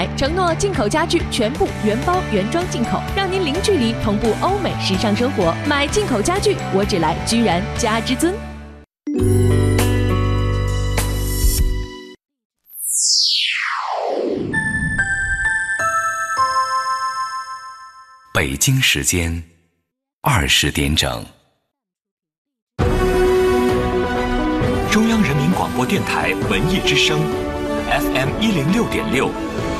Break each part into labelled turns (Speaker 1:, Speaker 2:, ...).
Speaker 1: 牌，承诺进口家具全部原包原装进口，让您零距离同步欧美时尚生活。买进口家具，我只来居然家之尊。
Speaker 2: 北京时间二十点整，中央人民广播电台文艺之声，FM 一零六点六，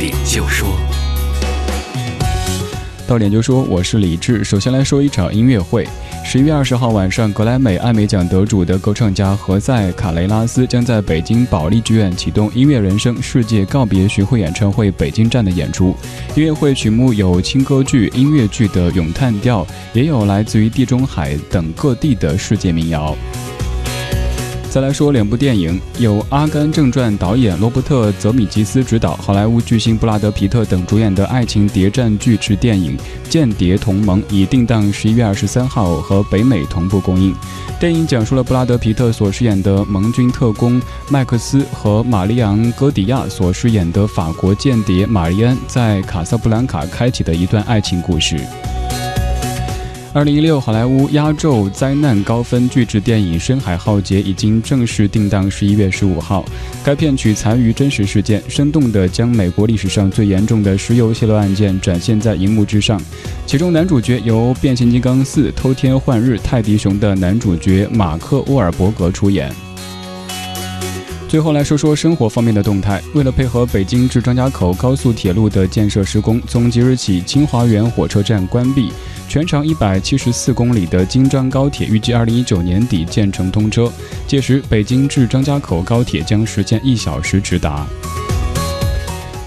Speaker 2: 点就说，
Speaker 3: 到点就说，我是李志。首先来说一场音乐会，十一月二十号晚上，格莱美艾美奖得主的歌唱家何塞·卡雷拉斯将在北京保利剧院启动音乐人生世界告别巡回演唱会北京站的演出。音乐会曲目有轻歌剧、音乐剧的咏叹调，也有来自于地中海等各地的世界民谣。再来说两部电影，有《阿甘正传》导演罗伯特·泽米吉斯执导，好莱坞巨星布拉德·皮特等主演的爱情谍战巨制电影《间谍同盟》，已定档十一月二十三号和北美同步公映。电影讲述了布拉德·皮特所饰演的盟军特工麦克斯和玛丽昂·戈迪亚所饰演的法国间谍玛丽安在卡萨布兰卡开启的一段爱情故事。二零一六好莱坞压轴灾难高分巨制电影《深海浩劫》已经正式定档十一月十五号。该片取材于真实事件，生动地将美国历史上最严重的石油泄漏案件展现在荧幕之上。其中男主角由《变形金刚四：偷天换日》泰迪熊的男主角马克·沃尔伯格出演。最后来说说生活方面的动态。为了配合北京至张家口高速铁路的建设施工，从即日起，清华园火车站关闭。全长一百七十四公里的京张高铁预计二零一九年底建成通车，届时北京至张家口高铁将实现一小时直达。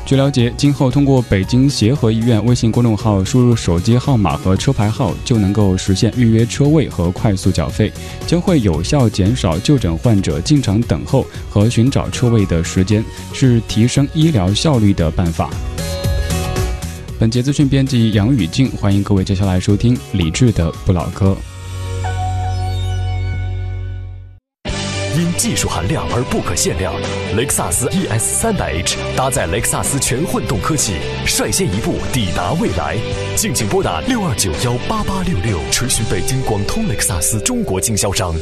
Speaker 3: 据了解，今后通过北京协和医院微信公众号输入手机号码和车牌号，就能够实现预约车位和快速缴费，将会有效减少就诊患者进场等候和寻找车位的时间，是提升医疗效率的办法。本节资讯编辑杨雨静，欢迎各位接下来收听李志的不老歌。
Speaker 2: 因技术含量而不可限量，雷克萨斯 ES 三百 H 搭载雷克萨斯全混动科技，率先一步抵达未来。敬请拨打六二九幺八八六六，垂询北京广通雷克萨斯中国经销商。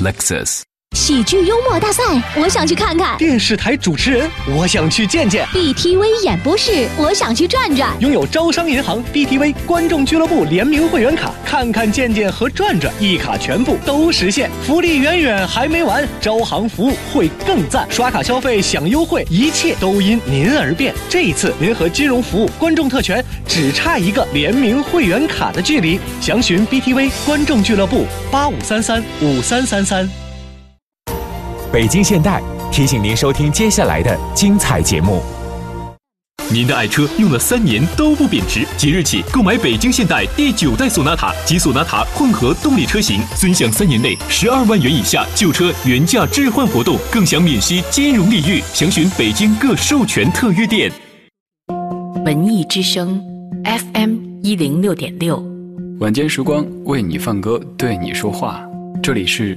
Speaker 2: Lexus。
Speaker 4: 喜剧幽默大赛，我想去看看；
Speaker 5: 电视台主持人，我想去见见
Speaker 4: ；BTV 演播室，我想去转转。
Speaker 5: 拥有招商银行 BTV 观众俱乐部联名会员卡，看看见见和转转，一卡全部都实现。福利远远还没完，招行服务会更赞，刷卡消费享优惠，一切都因您而变。这一次，您和金融服务，观众特权，只差一个联名会员卡的距离。详询 BTV 观众俱乐部八五三三五三三三。
Speaker 2: 北京现代提醒您收听接下来的精彩节目。您的爱车用了三年都不贬值，即日起购买北京现代第九代索纳塔及索纳塔混合动力车型，尊享三年内十二万元以下旧车原价置换活动，更享免息金融利率。详询北京各授权特约店。
Speaker 1: 文艺之声，FM 一零六点六，
Speaker 3: 晚间时光为你放歌，对你说话，这里是。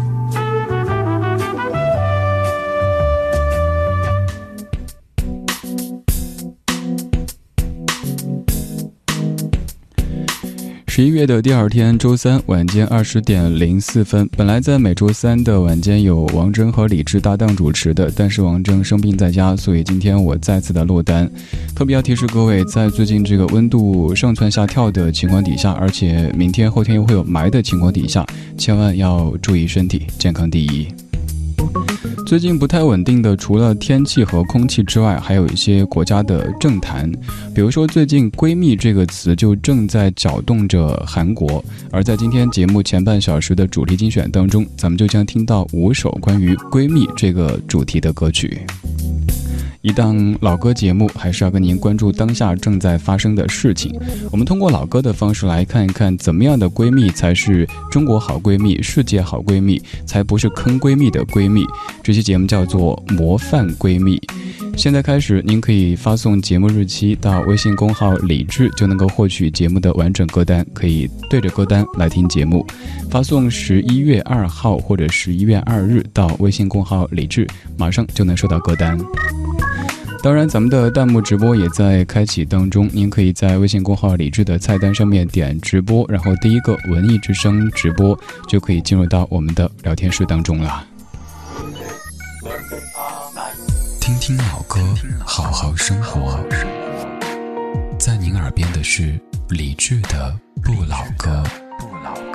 Speaker 3: 十一月的第二天，周三晚间二十点零四分，本来在每周三的晚间有王铮和李志搭档主持的，但是王铮生病在家，所以今天我再次的落单。特别要提示各位，在最近这个温度上蹿下跳的情况底下，而且明天后天又会有霾的情况底下，千万要注意身体健康第一。最近不太稳定的，除了天气和空气之外，还有一些国家的政坛。比如说，最近“闺蜜”这个词就正在搅动着韩国。而在今天节目前半小时的主题精选当中，咱们就将听到五首关于“闺蜜”这个主题的歌曲。一档老歌节目，还是要跟您关注当下正在发生的事情。我们通过老歌的方式来看一看，怎么样的闺蜜才是中国好闺蜜、世界好闺蜜，才不是坑闺蜜的闺蜜。这期节目叫做《模范闺蜜》。现在开始，您可以发送节目日期到微信公号“李智”，就能够获取节目的完整歌单，可以对着歌单来听节目。发送十一月二号或者十一月二日到微信公号“李智”，马上就能收到歌单。当然，咱们的弹幕直播也在开启当中。您可以在微信公号“李智”的菜单上面点直播，然后第一个“文艺之声”直播就可以进入到我们的聊天室当中了。听听老歌，好好生活。在您耳边的是李智的《不老歌》。
Speaker 6: 总是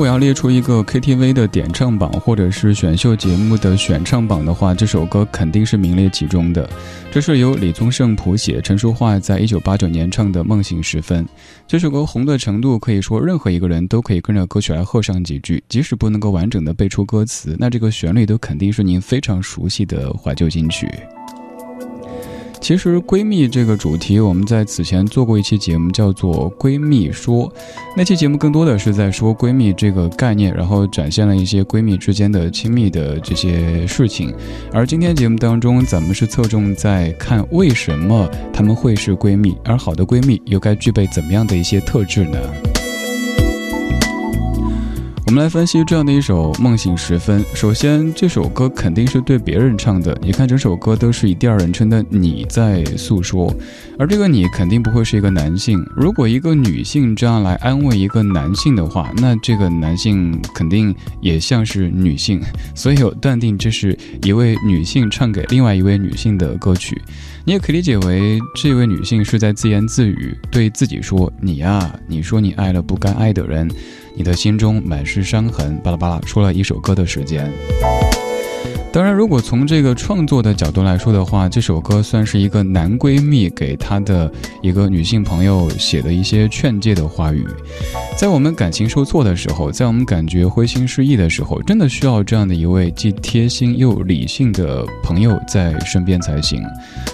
Speaker 6: 如
Speaker 3: 果要列出一个 KTV 的点唱榜，或者是选秀节目的选唱榜的话，这首歌肯定是名列其中的。这是由李宗盛谱写，陈淑桦在一九八九年唱的《梦醒时分》。这首歌红的程度，可以说任何一个人都可以跟着歌曲来和上几句，即使不能够完整的背出歌词，那这个旋律都肯定是您非常熟悉的怀旧金曲。其实闺蜜这个主题，我们在此前做过一期节目，叫做《闺蜜说》。那期节目更多的是在说闺蜜这个概念，然后展现了一些闺蜜之间的亲密的这些事情。而今天节目当中，咱们是侧重在看为什么她们会是闺蜜，而好的闺蜜又该具备怎么样的一些特质呢？我们来分析这样的一首《梦醒时分》。首先，这首歌肯定是对别人唱的。你看，整首歌都是以第二人称的你在诉说，而这个你肯定不会是一个男性。如果一个女性这样来安慰一个男性的话，那这个男性肯定也像是女性，所以我断定这是一位女性唱给另外一位女性的歌曲。你也可以理解为这位女性是在自言自语，对自己说：“你呀，你说你爱了不该爱的人。”你的心中满是伤痕，巴拉巴拉说了一首歌的时间。当然，如果从这个创作的角度来说的话，这首歌算是一个男闺蜜给他的一个女性朋友写的一些劝诫的话语。在我们感情受挫的时候，在我们感觉灰心失意的时候，真的需要这样的一位既贴心又理性的朋友在身边才行。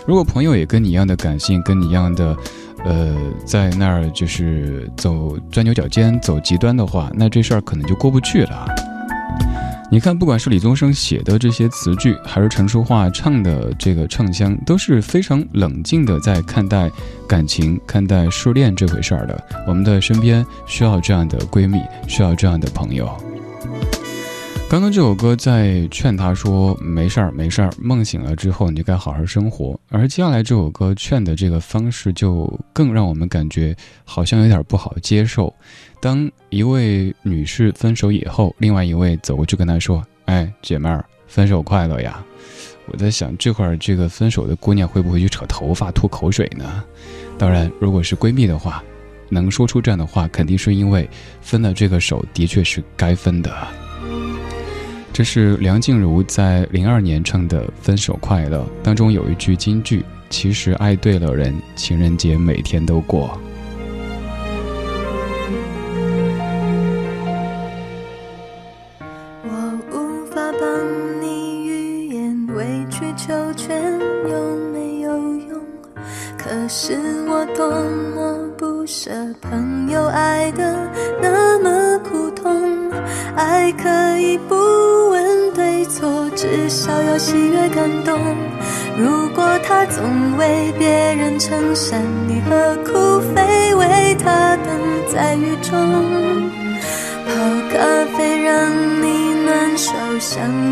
Speaker 3: 如果朋友也跟你一样的感性，跟你一样的。呃，在那儿就是走钻牛角尖、走极端的话，那这事儿可能就过不去了。你看，不管是李宗盛写的这些词句，还是陈淑桦唱的这个唱腔，都是非常冷静的在看待感情、看待失恋这回事儿的。我们的身边需要这样的闺蜜，需要这样的朋友。刚刚这首歌在劝他说：“没事儿，没事儿，梦醒了之后你就该好好生活。”而接下来这首歌劝的这个方式就更让我们感觉好像有点不好接受。当一位女士分手以后，另外一位走过去跟她说：“哎，姐妹儿，分手快乐呀！”我在想，这会儿这个分手的姑娘会不会去扯头发、吐口水呢？当然，如果是闺蜜的话，能说出这样的话，肯定是因为分了这个手的确是该分的。这是梁静茹在零二年唱的《分手快乐》当中有一句金句：“其实爱对了人，情人节每天都过。”
Speaker 7: 我无法帮你预言，委曲求全有没有用？可是我多么不舍朋友爱的那么苦痛，爱可以不。至少有喜悦感动。如果他总为别人撑伞，你何苦非为他等在雨中？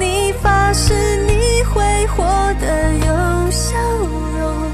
Speaker 7: 你发誓你会活得有笑容。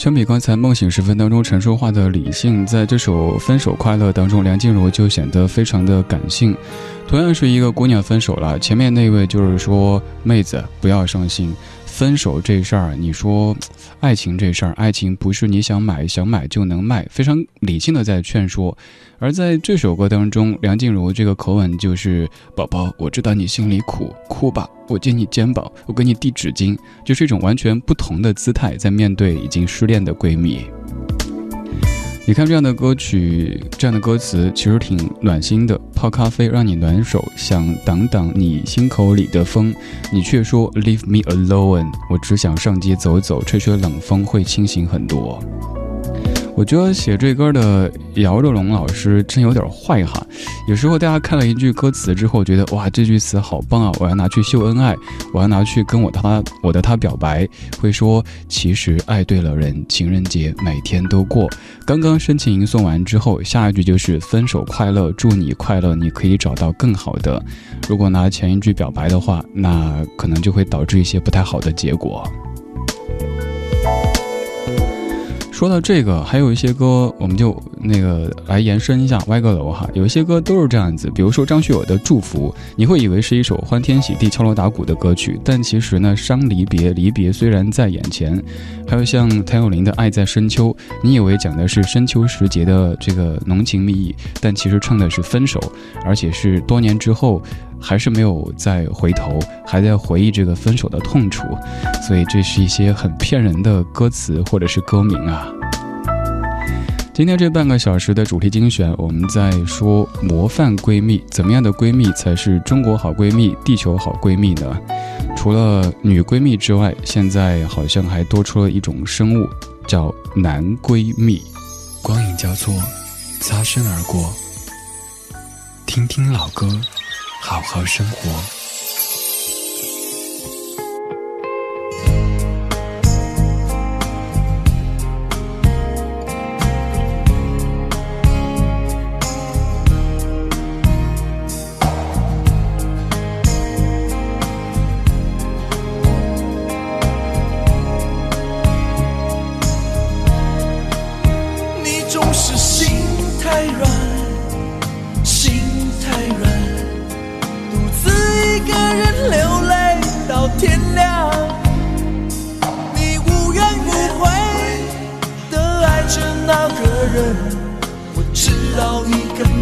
Speaker 3: 相比刚才梦醒时分当中成熟化的理性，在这首《分手快乐》当中，梁静茹就显得非常的感性。同样是一个姑娘分手了，前面那位就是说妹子不要伤心，分手这事儿，你说爱情这事儿，爱情不是你想买想买就能卖，非常理性的在劝说。而在这首歌当中，梁静茹这个口吻就是：“宝宝，我知道你心里苦，哭吧，我借你肩膀，我给你递纸巾。”就是一种完全不同的姿态，在面对已经失恋的闺蜜。你看这样的歌曲，这样的歌词其实挺暖心的。泡咖啡让你暖手，想挡挡你心口里的风，你却说 Leave me alone。我只想上街走走，吹吹冷风，会清醒很多。我觉得写这歌的姚若龙老师真有点坏哈。有时候大家看了一句歌词之后，觉得哇，这句词好棒啊，我要拿去秀恩爱，我要拿去跟我他我的他表白，会说其实爱对了人，情人节每天都过。刚刚深情吟诵完之后，下一句就是分手快乐，祝你快乐，你可以找到更好的。如果拿前一句表白的话，那可能就会导致一些不太好的结果。说到这个，还有一些歌，我们就那个来延伸一下，歪个楼哈。有一些歌都是这样子，比如说张学友的《祝福》，你会以为是一首欢天喜地、敲锣打鼓的歌曲，但其实呢，伤离别，离别虽然在眼前。还有像谭咏麟的《爱在深秋》，你以为讲的是深秋时节的这个浓情蜜意，但其实唱的是分手，而且是多年之后。还是没有再回头，还在回忆这个分手的痛楚，所以这是一些很骗人的歌词或者是歌名啊。今天这半个小时的主题精选，我们在说模范闺蜜，怎么样的闺蜜才是中国好闺蜜、地球好闺蜜呢？除了女闺蜜之外，现在好像还多出了一种生物，叫男闺蜜。光影交错，擦身而过，听听老歌。好好生活。
Speaker 8: 你总是心太软。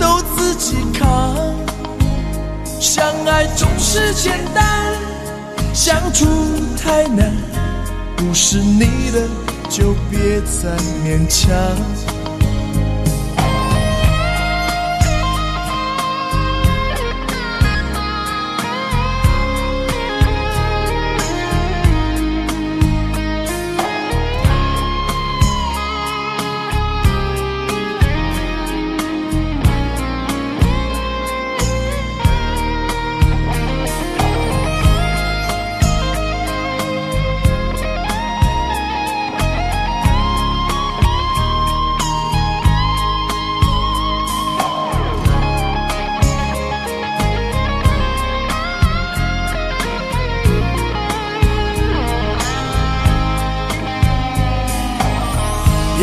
Speaker 8: 都自己扛。相爱总是简单，相处太难，不是你的就别再勉强。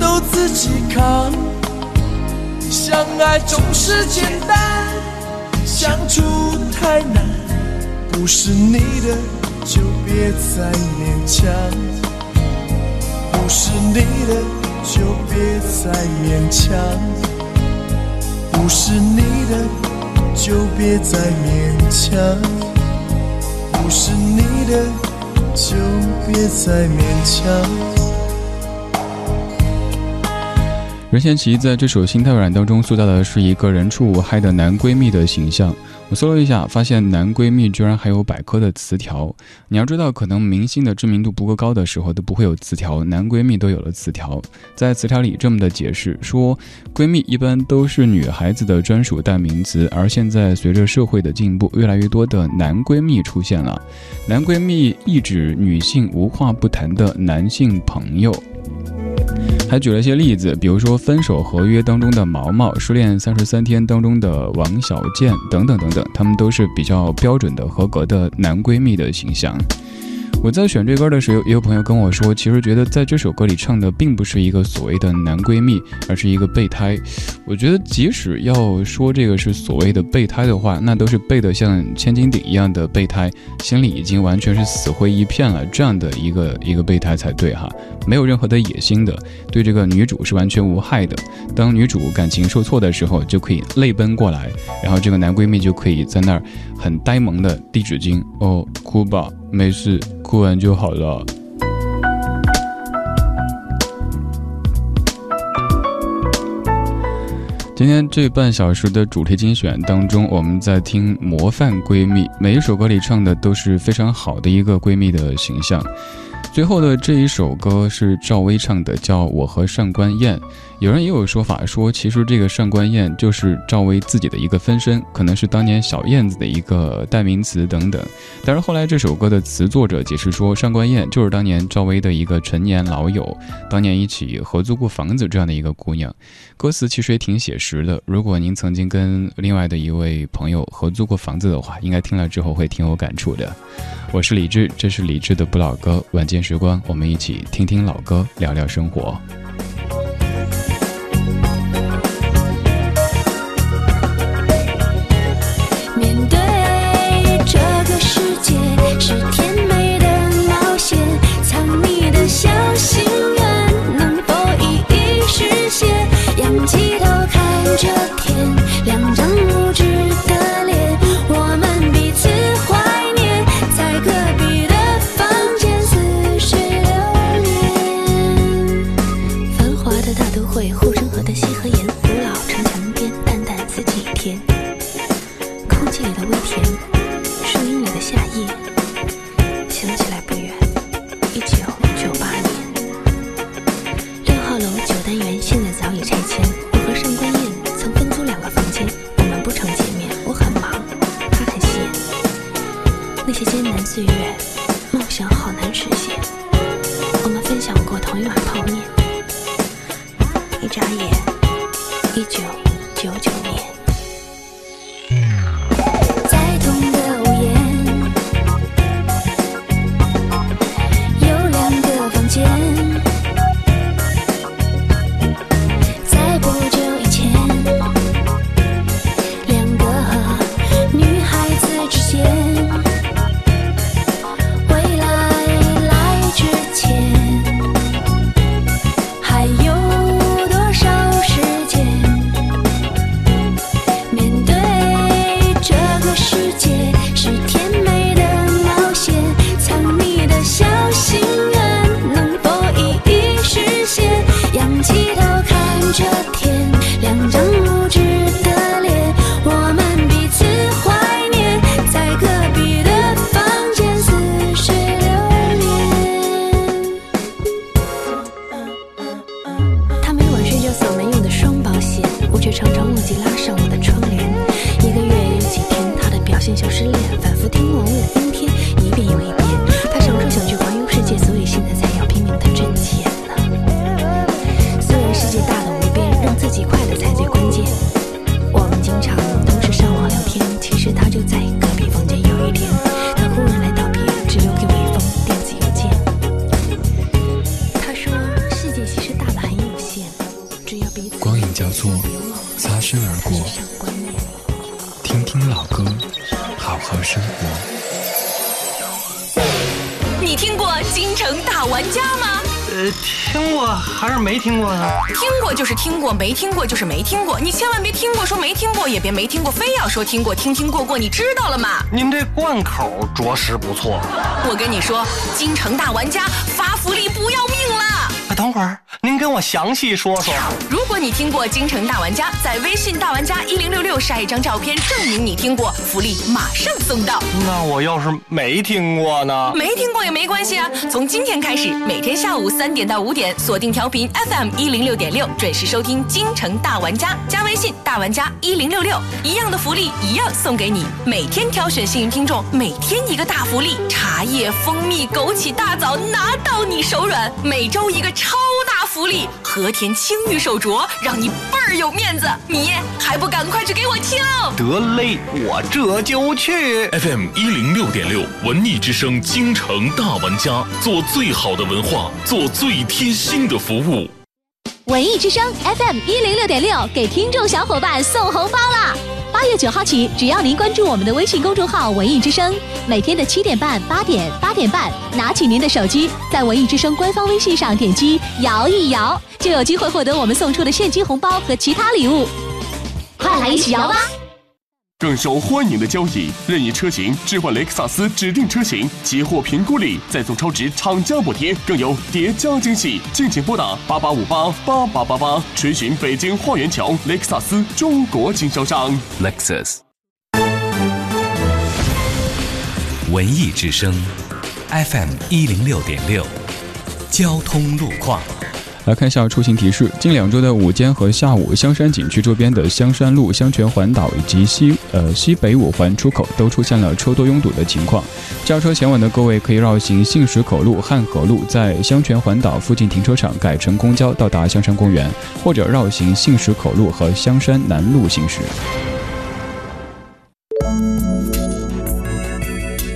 Speaker 8: 都自己扛，相爱总是简单，相处太难，不是你的就别再勉强，不是你的就别再勉强，不是你的就别再勉强，不是你的就别再勉强。
Speaker 3: 任贤齐在这首《心太软》当中塑造的是一个人畜无害的男闺蜜的形象。我搜了一下，发现男闺蜜居然还有百科的词条。你要知道，可能明星的知名度不够高的时候都不会有词条，男闺蜜都有了词条。在词条里这么的解释说，闺蜜一般都是女孩子的专属代名词，而现在随着社会的进步，越来越多的男闺蜜出现了。男闺蜜意指女性无话不谈的男性朋友。还举了一些例子，比如说《分手合约》当中的毛毛，《失恋三十三天》当中的王小贱等等等等，他们都是比较标准的、合格的男闺蜜的形象。我在选这歌的时候，也有朋友跟我说，其实觉得在这首歌里唱的并不是一个所谓的男闺蜜，而是一个备胎。我觉得，即使要说这个是所谓的备胎的话，那都是备得像千斤顶一样的备胎，心里已经完全是死灰一片了，这样的一个一个备胎才对哈，没有任何的野心的，对这个女主是完全无害的。当女主感情受挫的时候，就可以泪奔过来，然后这个男闺蜜就可以在那儿很呆萌的递纸巾，哦，哭吧。没事，哭完就好了。今天这半小时的主题精选当中，我们在听模范闺蜜，每一首歌里唱的都是非常好的一个闺蜜的形象。最后的这一首歌是赵薇唱的，叫《我和上官燕》。有人也有说法说，其实这个上官燕就是赵薇自己的一个分身，可能是当年小燕子的一个代名词等等。但是后来这首歌的词作者解释说，上官燕就是当年赵薇的一个陈年老友，当年一起合租过房子这样的一个姑娘。歌词其实也挺写实的。如果您曾经跟另外的一位朋友合租过房子的话，应该听了之后会挺有感触的。我是李志，这是李志的不老歌。晚间时光，我们一起听听老歌，聊聊生活。
Speaker 9: She 就是听过，没听过就是没听过。你千万别听过说没听过，也别没听过非要说听过，听听过过，你知道了吗？
Speaker 5: 您这贯口着实不错。
Speaker 9: 我跟你说，京城大玩家发福利不要命了。
Speaker 5: 哎，等会儿。您跟我详细说说。
Speaker 9: 如果你听过京城大玩家，在微信大玩家一零六六晒一张照片，证明你听过，福利马上送到。
Speaker 5: 那我要是没听过呢？
Speaker 9: 没听过也没关系啊。从今天开始，每天下午三点到五点，锁定调频 FM 一零六点六，准时收听京城大玩家。加微信大玩家一零六六，一样的福利一样送给你。每天挑选幸运听众，每天一个大福利，茶叶、蜂蜜、枸杞、大枣，拿到你手软。每周一个超大。福利和田青玉手镯，让你倍儿有面子，你还不赶快去给我挑？
Speaker 5: 得嘞，我这就去。
Speaker 10: FM 一零六点六，文艺之声，京城大玩家，做最好的文化，做最贴心的服务。
Speaker 4: 文艺之声 FM 一零六点六，给听众小伙伴送红包啦！八月九号起，只要您关注我们的微信公众号“文艺之声”，每天的七点半、八点、八点半，拿起您的手机，在文艺之声官方微信上点击“摇一摇”，就有机会获得我们送出的现金红包和其他礼物。快来一起摇吧！
Speaker 11: 更受欢迎的交易，任意车型置换雷克萨斯指定车型，截获评估礼，再送超值厂家补贴，更有叠加惊喜。敬请拨打八八五八八八八八，垂询北京花园桥雷克萨斯中国经销商。
Speaker 10: Lexus。文艺之声，FM 一零六点六。
Speaker 2: 交通路况。
Speaker 3: 来看一下出行提示：近两周的午间和下午，香山景区周边的香山路、香泉环岛以及西呃西北五环出口都出现了车多拥堵的情况。驾车前往的各位可以绕行信石口路、汉河路，在香泉环岛附近停车场改乘公交到达香山公园，或者绕行信石口路和香山南路行驶。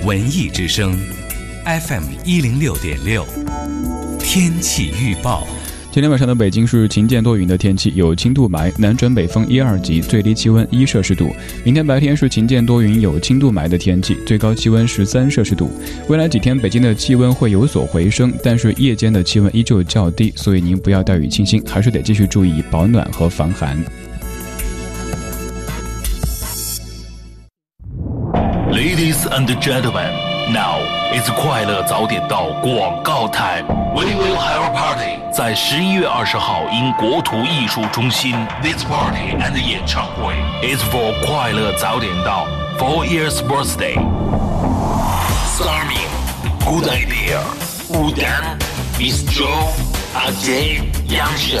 Speaker 2: 文艺之声，FM 一零六点六，天气预报。
Speaker 3: 今天晚上的北京是晴间多云的天气，有轻度霾，南转北风一二级，最低气温一摄氏度。明天白天是晴间多云，有轻度霾的天气，最高气温十三摄氏度。未来几天北京的气温会有所回升，但是夜间的气温依旧较低，所以您不要掉以轻心，还是得继续注意保暖和防寒。
Speaker 12: Ladies and gentlemen, now is 快乐早点到广告 time. We will have a party. 在十一月二十号，因国土艺术中心 this party and 演唱会 is for 快乐早点到 four years birthday. Starring Good Idea, 吴丹 Miss Joe, 阿杰、杨生、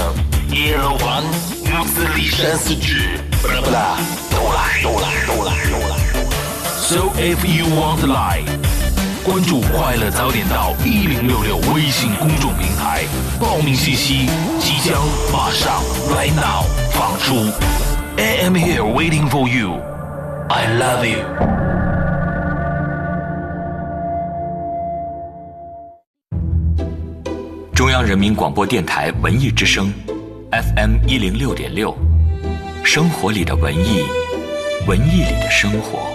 Speaker 12: 叶老环、木子李山四志，巴拉巴拉，都来都来都来都来。So if you want to lie， 关注快乐早点到一零六六微信公众平台，报名信息即将马上 right now 放出。I am here waiting for you. I love you.
Speaker 10: 中央人民广播电台文艺之声，FM 一零六点六，生活里的文艺，文艺里的生活。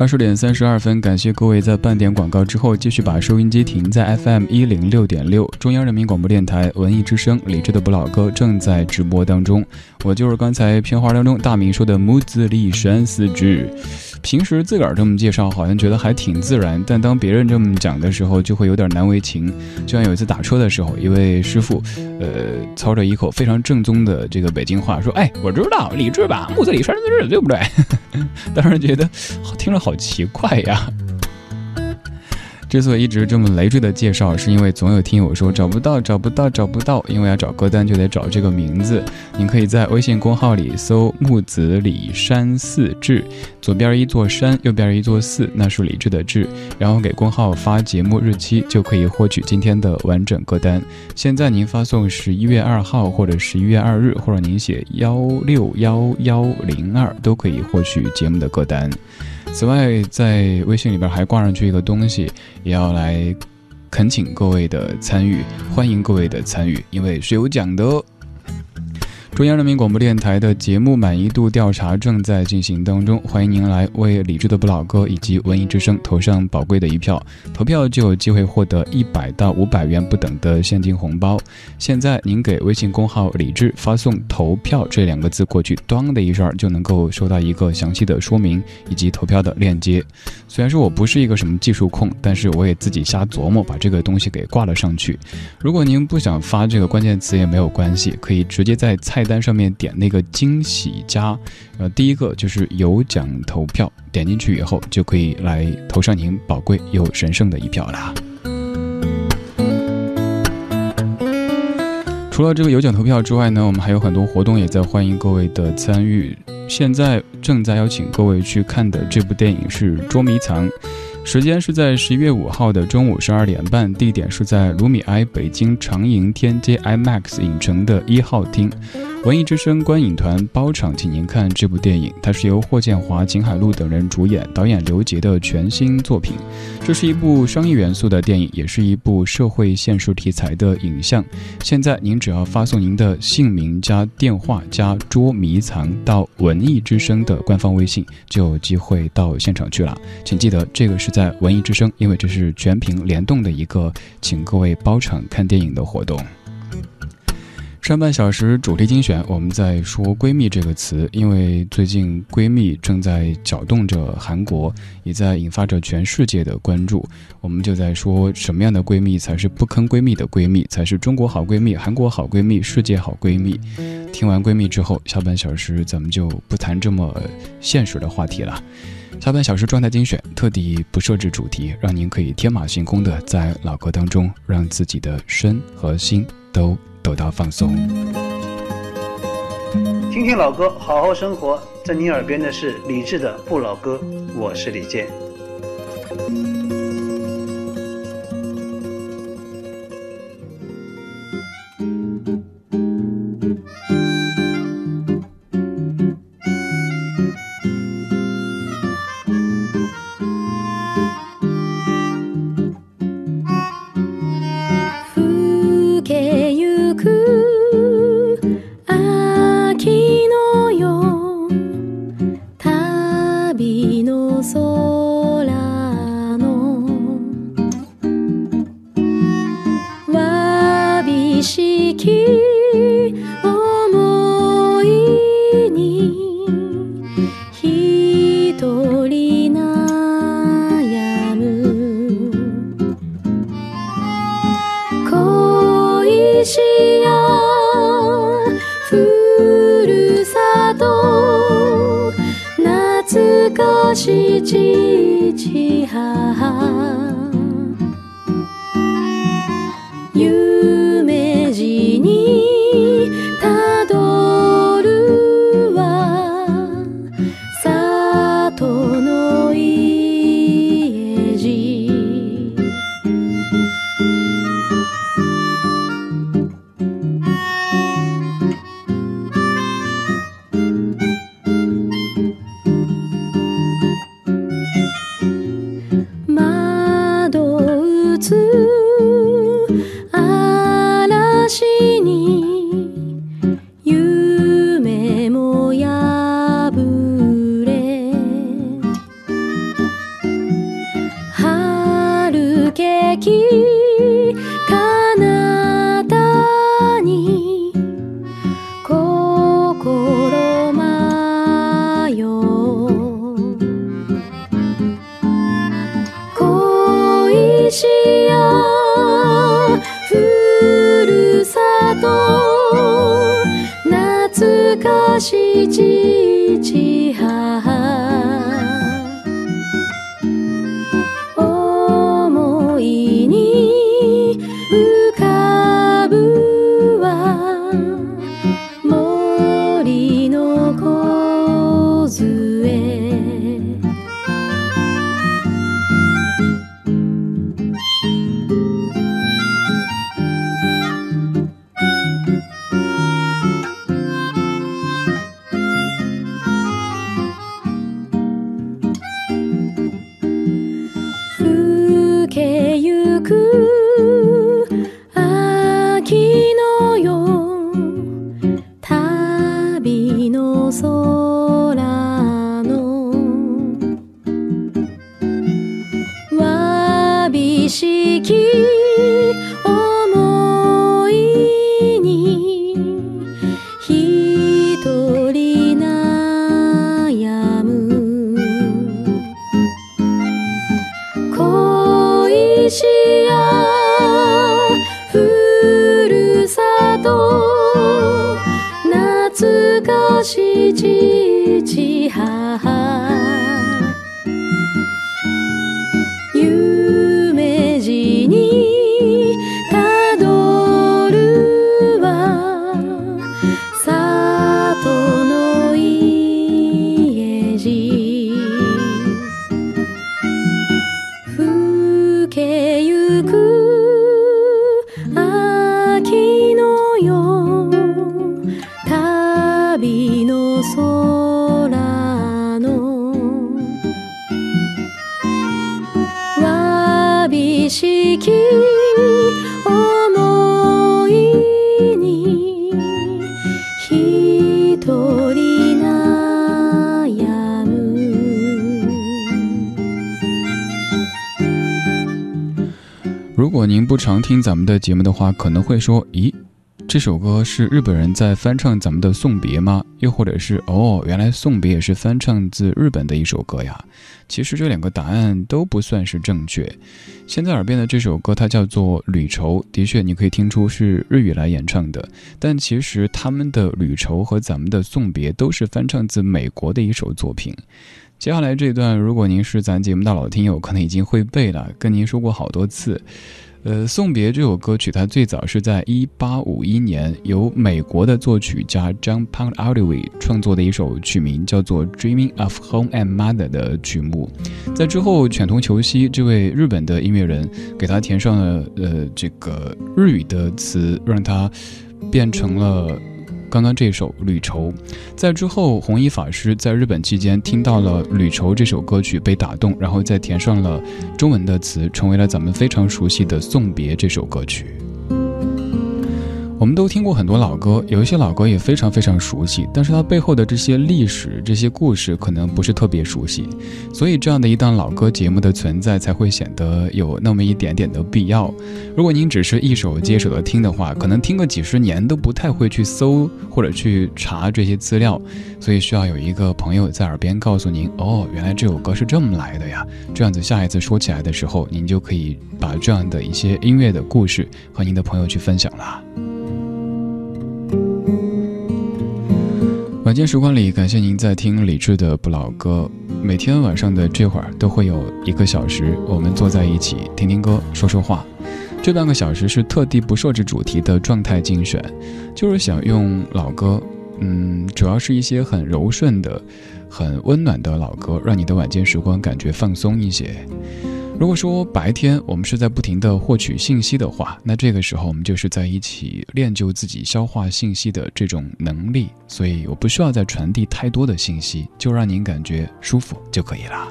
Speaker 3: 二十点三十二分，感谢各位在半点广告之后继续把收音机停在 FM 一零六点六，中央人民广播电台文艺之声，理智的不老歌正在直播当中。我就是刚才片花当中大明说的木子李山四句。平时自个儿这么介绍，好像觉得还挺自然，但当别人这么讲的时候，就会有点难为情。就像有一次打车的时候，一位师傅，呃，操着一口非常正宗的这个北京话说：“哎，我知道李志吧，木子李山四志，对不对？” 当时觉得听了好奇怪呀。之所以一直这么累赘的介绍，是因为总有听友说找不到、找不到、找不到，因为要找歌单就得找这个名字。您可以在微信公号里搜“木子李山四志”，左边一座山，右边一座寺，那是李志的志。然后给公号发节目日期，就可以获取今天的完整歌单。现在您发送十一月二号或者十一月二日，或者您写幺六幺幺零二，都可以获取节目的歌单。此外，在微信里边还挂上去一个东西，也要来恳请各位的参与，欢迎各位的参与，因为是有奖的哦。中央人民广播电台的节目满意度调查正在进行当中，欢迎您来为理智的不老歌以及文艺之声投上宝贵的一票，投票就有机会获得一百到五百元不等的现金红包。现在您给微信公号“理智”发送“投票”这两个字过去，咣的一声就能够收到一个详细的说明以及投票的链接。虽然说我不是一个什么技术控，但是我也自己瞎琢磨，把这个东西给挂了上去。如果您不想发这个关键词也没有关系，可以直接在菜单上面点那个惊喜加，呃，第一个就是有奖投票，点进去以后就可以来投上您宝贵又神圣的一票啦。除了这个有奖投票之外呢，我们还有很多活动也在欢迎各位的参与。现在正在邀请各位去看的这部电影是《捉迷藏》。时间是在十一月五号的中午十二点半，地点是在卢米埃北京长楹天街 IMAX 影城的一号厅。文艺之声观影团包场，请您看这部电影。它是由霍建华、秦海璐等人主演，导演刘杰的全新作品。这是一部商业元素的电影，也是一部社会现实题材的影像。现在您只要发送您的姓名加电话加捉迷藏到文艺之声的官方微信，就有机会到现场去了。请记得，这个是在在文艺之声，因为这是全屏联动的一个，请各位包场看电影的活动。上半小时主题精选，我们在说“闺蜜”这个词，因为最近闺蜜正在搅动着韩国，也在引发着全世界的关注。我们就在说什么样的闺蜜才是不坑闺蜜的闺蜜，才是中国好闺蜜、韩国好闺蜜、世界好闺蜜。听完闺蜜之后，下半小时咱们就不谈这么现实的话题了。下半小时状态精选，特地不设置主题，让您可以天马行空的在老歌当中，让自己的身和心都。得到放松，
Speaker 6: 听听老歌，好好生活。在你耳边的是理智的不老歌，我是李健。
Speaker 3: 景色常听咱们的节目的话，可能会说：“咦，这首歌是日本人在翻唱咱们的《送别》吗？”又或者是“哦，原来《送别》也是翻唱自日本的一首歌呀？”其实这两个答案都不算是正确。现在耳边的这首歌，它叫做《旅愁》，的确你可以听出是日语来演唱的，但其实他们的《旅愁》和咱们的《送别》都是翻唱自美国的一首作品。接下来这段，如果您是咱节目的老听友，可能已经会背了，跟您说过好多次。呃，《送别》这首歌曲，它最早是在一八五一年由美国的作曲家 John p o n d a r d w y 创作的一首曲名叫做《Dreaming of Home and Mother》的曲目。在之后，犬童球西这位日本的音乐人给他填上了呃这个日语的词，让他变成了。刚刚这首《旅愁》，在之后弘一法师在日本期间听到了《旅愁》这首歌曲，被打动，然后再填上了中文的词，成为了咱们非常熟悉的《送别》这首歌曲。我们都听过很多老歌，有一些老歌也非常非常熟悉，但是它背后的这些历史、这些故事可能不是特别熟悉，所以这样的一档老歌节目的存在才会显得有那么一点点的必要。如果您只是一首接手的听的话，可能听个几十年都不太会去搜或者去查这些资料，所以需要有一个朋友在耳边告诉您：哦，原来这首歌是这么来的呀。这样子下一次说起来的时候，您就可以把这样的一些音乐的故事和您的朋友去分享了。晚间时光里，感谢您在听李志的不老歌。每天晚上的这会儿都会有一个小时，我们坐在一起听听歌，说说话。这半个小时是特地不设置主题的状态精选，就是想用老歌，嗯，主要是一些很柔顺的、很温暖的老歌，让你的晚间时光感觉放松一些。如果说白天我们是在不停的获取信息的话，那这个时候我们就是在一起练就自己消化信息的这种能力。所以我不需要再传递太多的信息，就让您感觉舒服就可以了。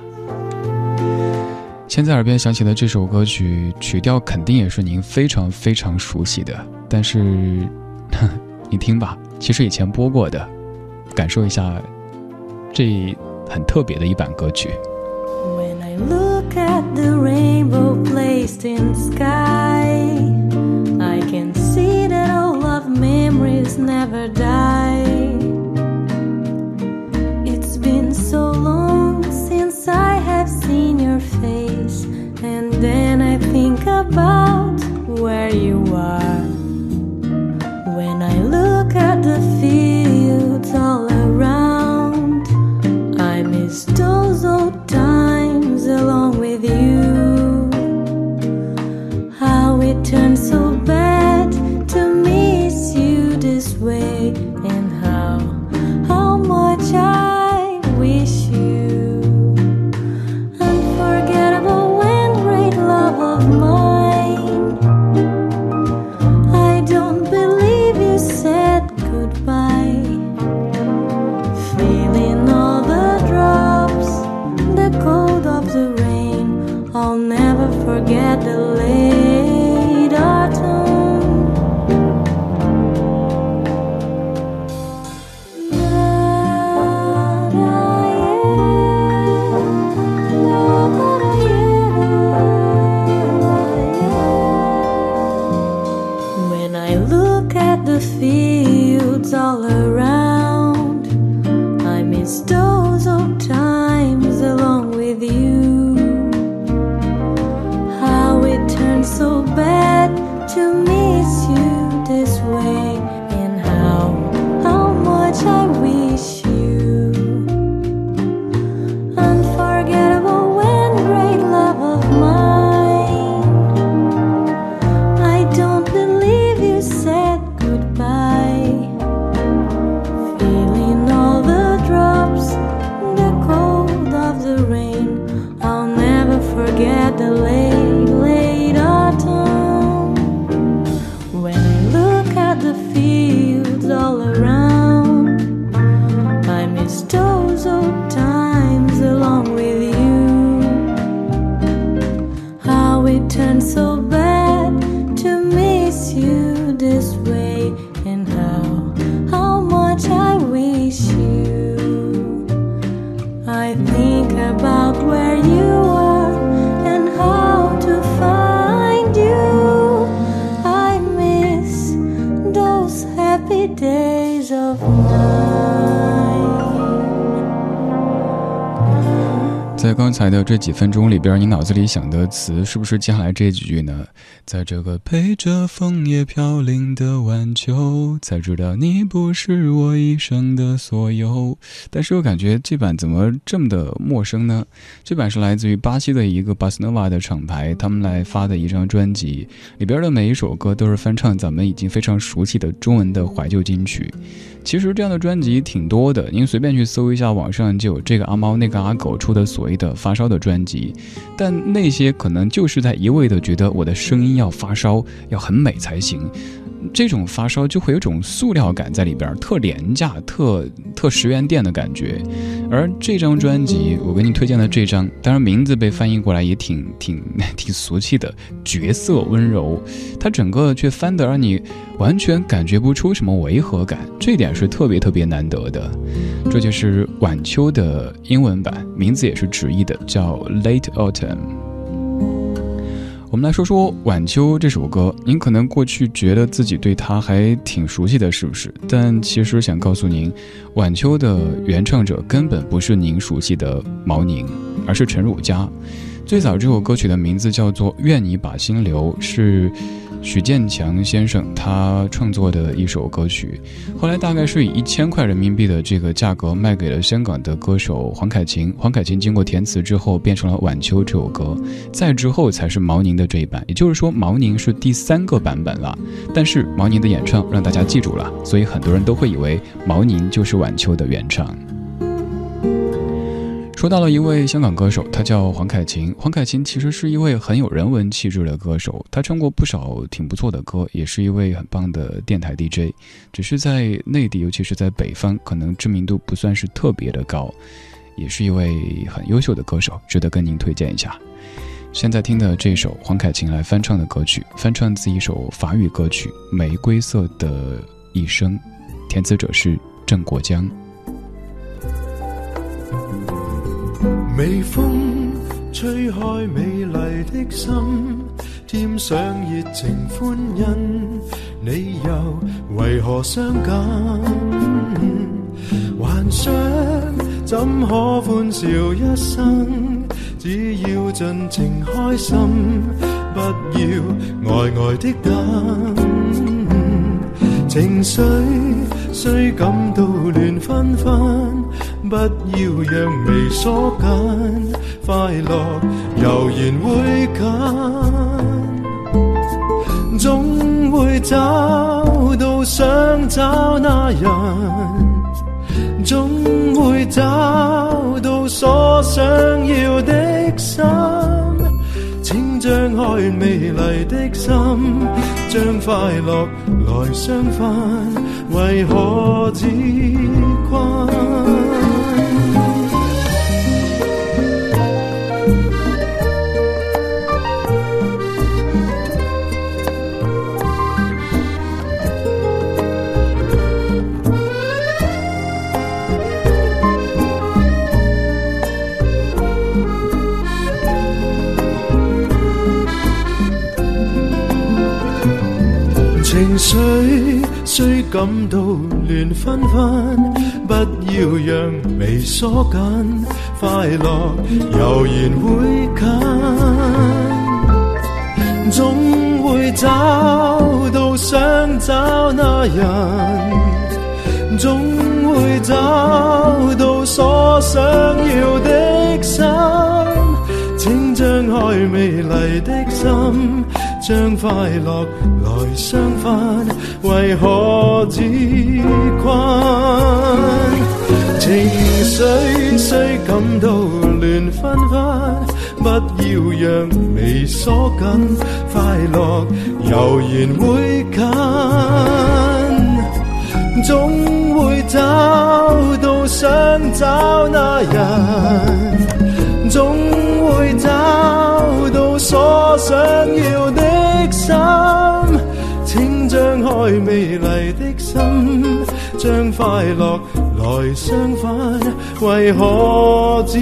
Speaker 3: 现在耳边响起的这首歌曲，曲调肯定也是您非常非常熟悉的，但是，你听吧，其实以前播过的，感受一下这很特别的一版歌曲。
Speaker 6: at the rainbow
Speaker 3: distant 这几分钟里边，你脑子里想的词是不是接下来这几句呢？在这个陪着枫叶飘零的晚秋，才知道你不是我一生的所有。但是我感觉这版怎么这么的陌生呢？这版是来自于巴西的一个巴斯诺瓦的厂牌，他们来发的一张专辑，里边的每一首歌都是翻唱咱们已经非常熟悉的中文的怀旧金曲。其实这样的专辑挺多的，您随便去搜一下，网上就有这个阿猫那个阿狗出的所谓的发烧的专辑，但那些可能就是在一味的觉得我的声音要发烧，要很美才行。这种发烧就会有种塑料感在里边，特廉价、特特十元店的感觉。而这张专辑，我给你推荐的这张，当然名字被翻译过来也挺 挺挺俗气的，角色温柔，它整个却翻得让你完全感觉不出什么违和感，这点是特别特别难得的。这就是晚秋的英文版，名字也是直译的，叫 Late Autumn。我们来说说《晚秋》这首歌，您可能过去觉得自己对它还挺熟悉的，是不是？但其实想告诉您，《晚秋》的原唱者根本不是您熟悉的毛宁，而是陈汝佳。最早这首歌曲的名字叫做《愿你把心留》，是。许建强先生他创作的一首歌曲，后来大概是以一千块人民币的这个价格卖给了香港的歌手黄凯芹。黄凯芹经过填词之后，变成了《晚秋》这首歌，再之后才是毛宁的这一版。也就是说，毛宁是第三个版本了。但是毛宁的演唱让大家记住了，所以很多人都会以为毛宁就是《晚秋》的原唱。说到了一位香港歌手，他叫黄凯芹。黄凯芹其实是一位很有人文气质的歌手，他唱过不少挺不错的歌，也是一位很棒的电台 DJ。只是在内地，尤其是在北方，可能知名度不算是特别的高，也是一位很优秀的歌手，值得跟您推荐一下。现在听的这首黄凯芹来翻唱的歌曲，翻唱自一首法语歌曲《玫瑰色的一生》，填词者是郑国江。
Speaker 8: 微风吹开美丽的心，添上热情欢欣，你又为何伤感？幻想怎可欢笑一生？只要尽情开心，不要呆呆的等。情绪虽感到乱纷纷。不要让眉锁紧，快乐悠然会近，总会找到想找那人，总会找到所想要的心，张开美丽的心，将快乐来相分，为何自困？水虽感到乱纷纷，不要让眉锁紧，快乐悠然会近，总会找到想找那人，总会找到所想要的心，请张开美丽的心。将快乐来相分，为何自困？情绪虽感到乱纷纷，不要让眉锁紧，快乐悠然会近，总会找到想找那人，总会找到所想要的。心，请张开美丽的心，将快乐来相分，为何自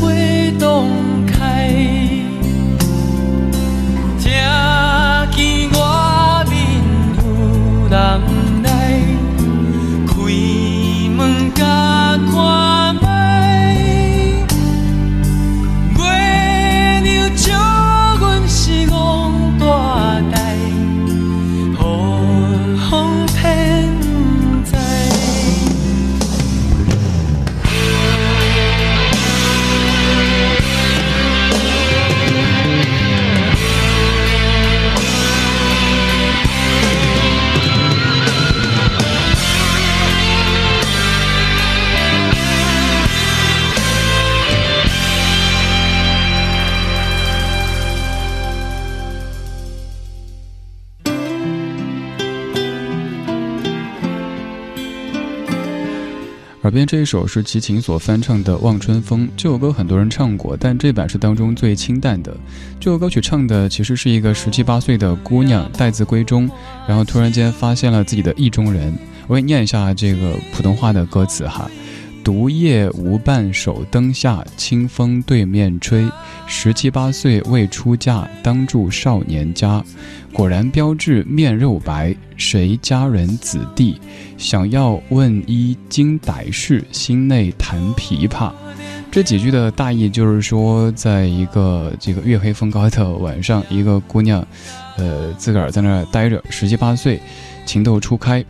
Speaker 8: 会
Speaker 3: 懂边这一首是齐秦所翻唱的《望春风》，这首歌很多人唱过，但这版是当中最清淡的。这首歌曲唱的其实是一个十七八岁的姑娘待字闺中，然后突然间发现了自己的意中人。我给你念一下这个普通话的歌词哈：独夜无伴手灯下，清风对面吹。十七八岁未出嫁，当住少年家。果然标致面肉白，谁家人子弟？想要问一经歹事，心内弹琵琶。这几句的大意就是说，在一个这个月黑风高的晚上，一个姑娘，呃，自个儿在那儿待着，十七八岁，情窦初开，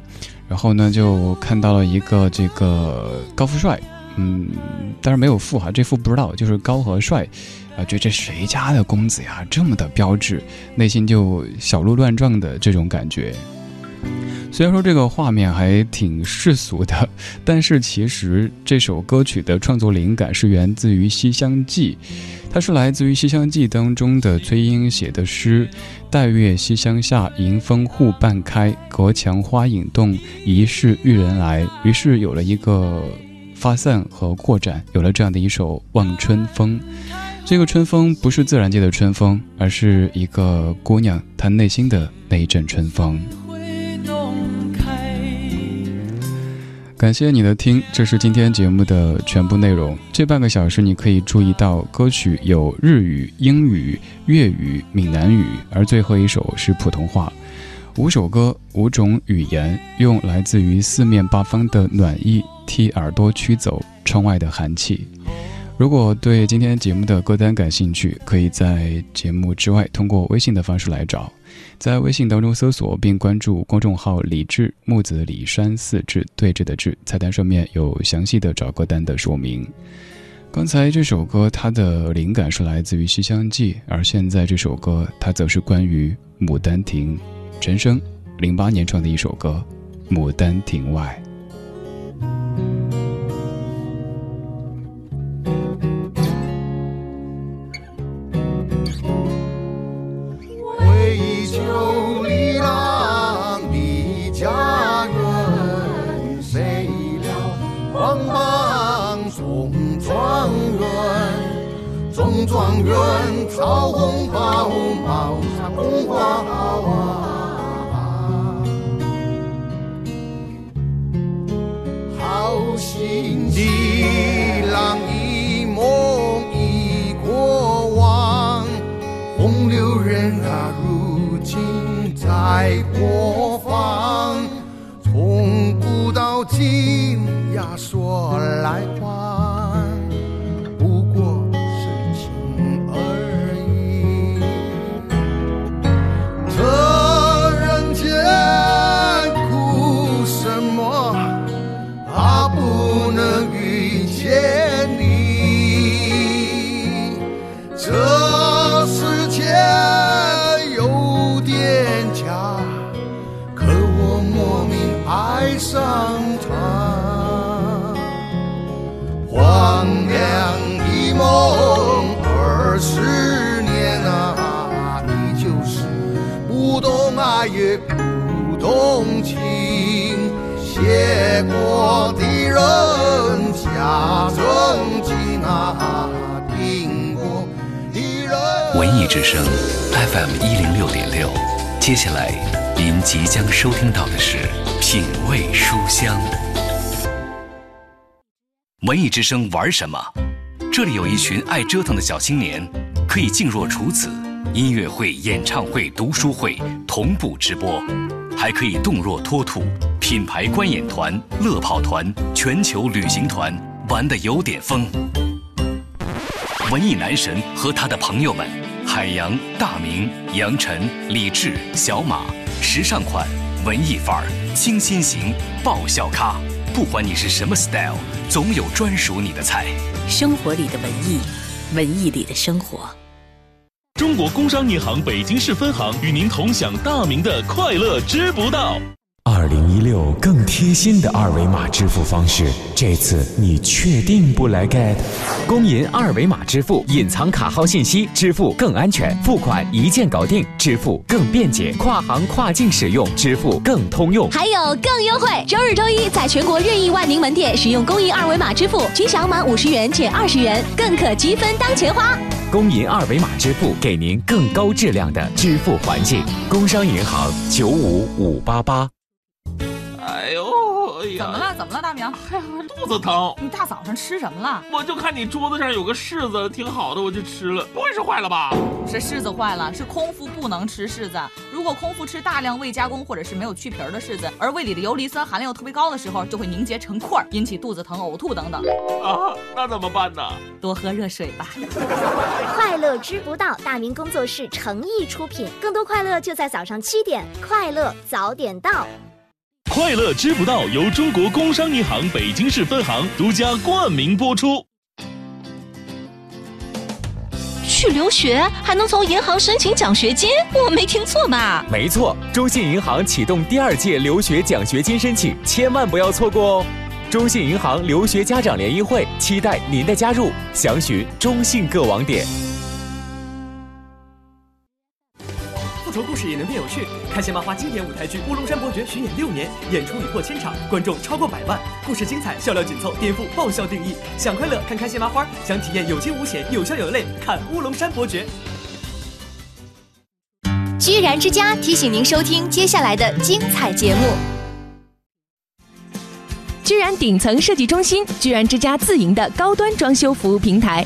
Speaker 3: 然后呢，就看到了一个这个高富帅，嗯，当然没有富哈，这富不知道，就是高和帅。啊，觉得这谁家的公子呀，这么的标致，内心就小鹿乱撞的这种感觉。虽然说这个画面还挺世俗的，但是其实这首歌曲的创作灵感是源自于《西厢记》，它是来自于《西厢记》当中的崔莺写的诗：“待月西厢下，迎风户半开，隔墙花影动，疑是玉人来。”于是有了一个发散和扩展，有了这样的一首《望春风》。这个春风不是自然界的春风，而是一个姑娘她内心的那一阵春风。感谢你的听，这是今天节目的全部内容。这半个小时你可以注意到歌曲有日语、英语、粤语、闽南语，而最后一首是普通话。五首歌，五种语言，用来自于四面八方的暖意替耳朵驱走窗外的寒气。如果对今天节目的歌单感兴趣，可以在节目之外通过微信的方式来找，在微信当中搜索并关注公众号“李志木子李山四志对峙的志”，菜单上面有详细的找歌单的说明。刚才这首歌它的灵感是来自于《西厢记》，而现在这首歌它则是关于《牡丹亭》，陈升零八年创的一首歌《牡丹亭外》。
Speaker 13: 中状元，讨红包，帽上宫花啊。好心的浪一梦一过往，风流人啊，如今在何方？从古到今呀，说来
Speaker 2: 声 FM 一零六点六，接下来您即将收听到的是品味书香。文艺之声玩什么？这里有一群爱折腾的小青年，可以静若处子，音乐会、演唱会、读书会同步直播，还可以动若脱兔，品牌观演团、乐跑团、全球旅行团，玩的有点疯。文艺男神和他的朋友们，海洋、大明、杨晨、李志、小马，时尚款、文艺范儿、清新型、爆笑咖，不管你是什么 style，总有专属你的菜。
Speaker 14: 生活里的文艺，文艺里的生活。
Speaker 15: 中国工商银行北京市分行与您同享大明的快乐知不道。
Speaker 16: 二零一六更贴心的二维码支付方式，这次你确定不来 get？
Speaker 17: 工银二维码支付，隐藏卡号信息，支付更安全，付款一键搞定，支付更便捷，跨行跨境使用，支付更通用。
Speaker 4: 还有更优惠！周日、周一在全国任意万宁门店使用工银二维码支付，均享满五十元减二十元，更可积分当钱花。
Speaker 17: 工银二维码支付给您更高质量的支付环境。工商银行九五五八八。
Speaker 18: 哎呦，哎呀，
Speaker 19: 怎么了？怎么了，大明？
Speaker 18: 哎呀，肚子疼。
Speaker 19: 你大早上吃什么了？
Speaker 18: 我就看你桌子上有个柿子，挺好的，我就吃了。不会是坏了吧？
Speaker 19: 是柿子坏了，是空腹不能吃柿子。如果空腹吃大量未加工或者是没有去皮儿的柿子，而胃里的游离酸含量又特别高的时候，就会凝结成块，引起肚子疼、呕吐等等。
Speaker 18: 啊，那怎么办呢？
Speaker 19: 多喝热水吧。
Speaker 20: 快乐知不道，大明工作室诚意出品，更多快乐就在早上七点，快乐早点到。
Speaker 15: 快乐知不道由中国工商银行北京市分行独家冠名播出。
Speaker 4: 去留学还能从银行申请奖学金？我没听错吧？
Speaker 17: 没错，中信银行启动第二届留学奖学金申请，千万不要错过哦！中信银行留学家长联谊会，期待您的加入，详询中信各网点。
Speaker 21: 复仇故事也能变有趣。开心麻花经典舞台剧《乌龙山伯爵》巡演六年，演出已破千场，观众超过百万。故事精彩，笑料紧凑，颠覆爆笑定义。想快乐看开心麻花，想体验有惊无险、有笑有泪，看《乌龙山伯爵》。
Speaker 4: 居然之家提醒您收听接下来的精彩节目。
Speaker 9: 居然顶层设计中心，居然之家自营的高端装修服务平台，